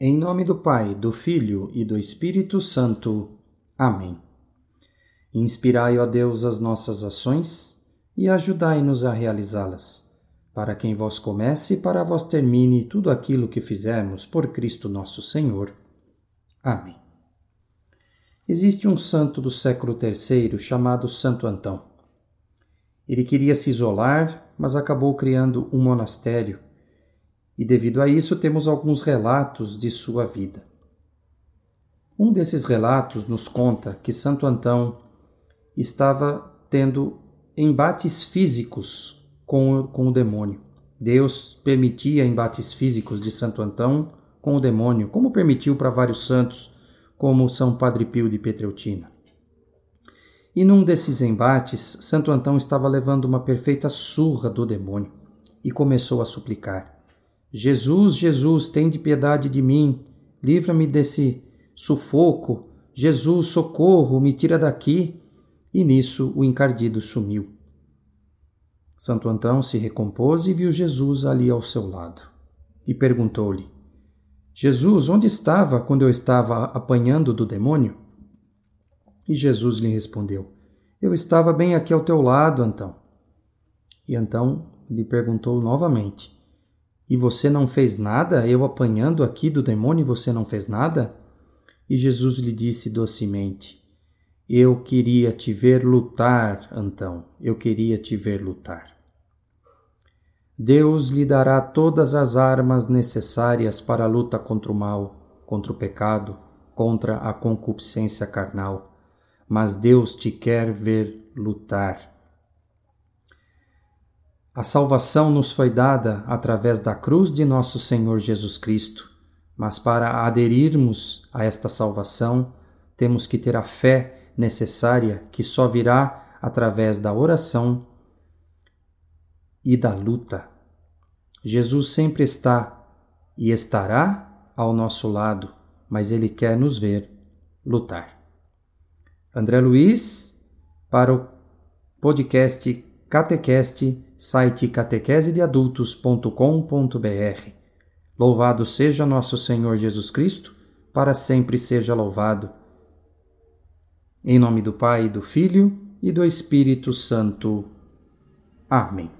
Em nome do Pai, do Filho e do Espírito Santo. Amém. Inspirai, ó Deus, as nossas ações e ajudai-nos a realizá-las, para que em vós comece e para vós termine tudo aquilo que fizermos por Cristo nosso Senhor. Amém. Existe um santo do século III chamado Santo Antão. Ele queria se isolar, mas acabou criando um monastério e devido a isso temos alguns relatos de sua vida. Um desses relatos nos conta que Santo Antão estava tendo embates físicos com, com o demônio. Deus permitia embates físicos de Santo Antão com o demônio, como permitiu para vários santos, como São Padre Pio de Petreutina. E num desses embates, Santo Antão estava levando uma perfeita surra do demônio e começou a suplicar: Jesus, Jesus, tem de piedade de mim, livra-me desse sufoco. Jesus, socorro, me tira daqui. E nisso o encardido sumiu. Santo Antão se recompôs e viu Jesus ali ao seu lado. E perguntou-lhe: Jesus, onde estava quando eu estava apanhando do demônio? E Jesus lhe respondeu: Eu estava bem aqui ao teu lado, Antão. E Antão lhe perguntou novamente: e você não fez nada? Eu apanhando aqui do demônio você não fez nada? E Jesus lhe disse docemente: Eu queria te ver lutar, Antão, eu queria te ver lutar. Deus lhe dará todas as armas necessárias para a luta contra o mal, contra o pecado, contra a concupiscência carnal, mas Deus te quer ver lutar. A salvação nos foi dada através da cruz de nosso Senhor Jesus Cristo, mas para aderirmos a esta salvação, temos que ter a fé necessária que só virá através da oração e da luta. Jesus sempre está e estará ao nosso lado, mas Ele quer nos ver lutar. André Luiz, para o podcast Catequeste, site catequesedeadultos.com.br. Louvado seja nosso Senhor Jesus Cristo, para sempre seja louvado. Em nome do Pai, do Filho e do Espírito Santo. Amém.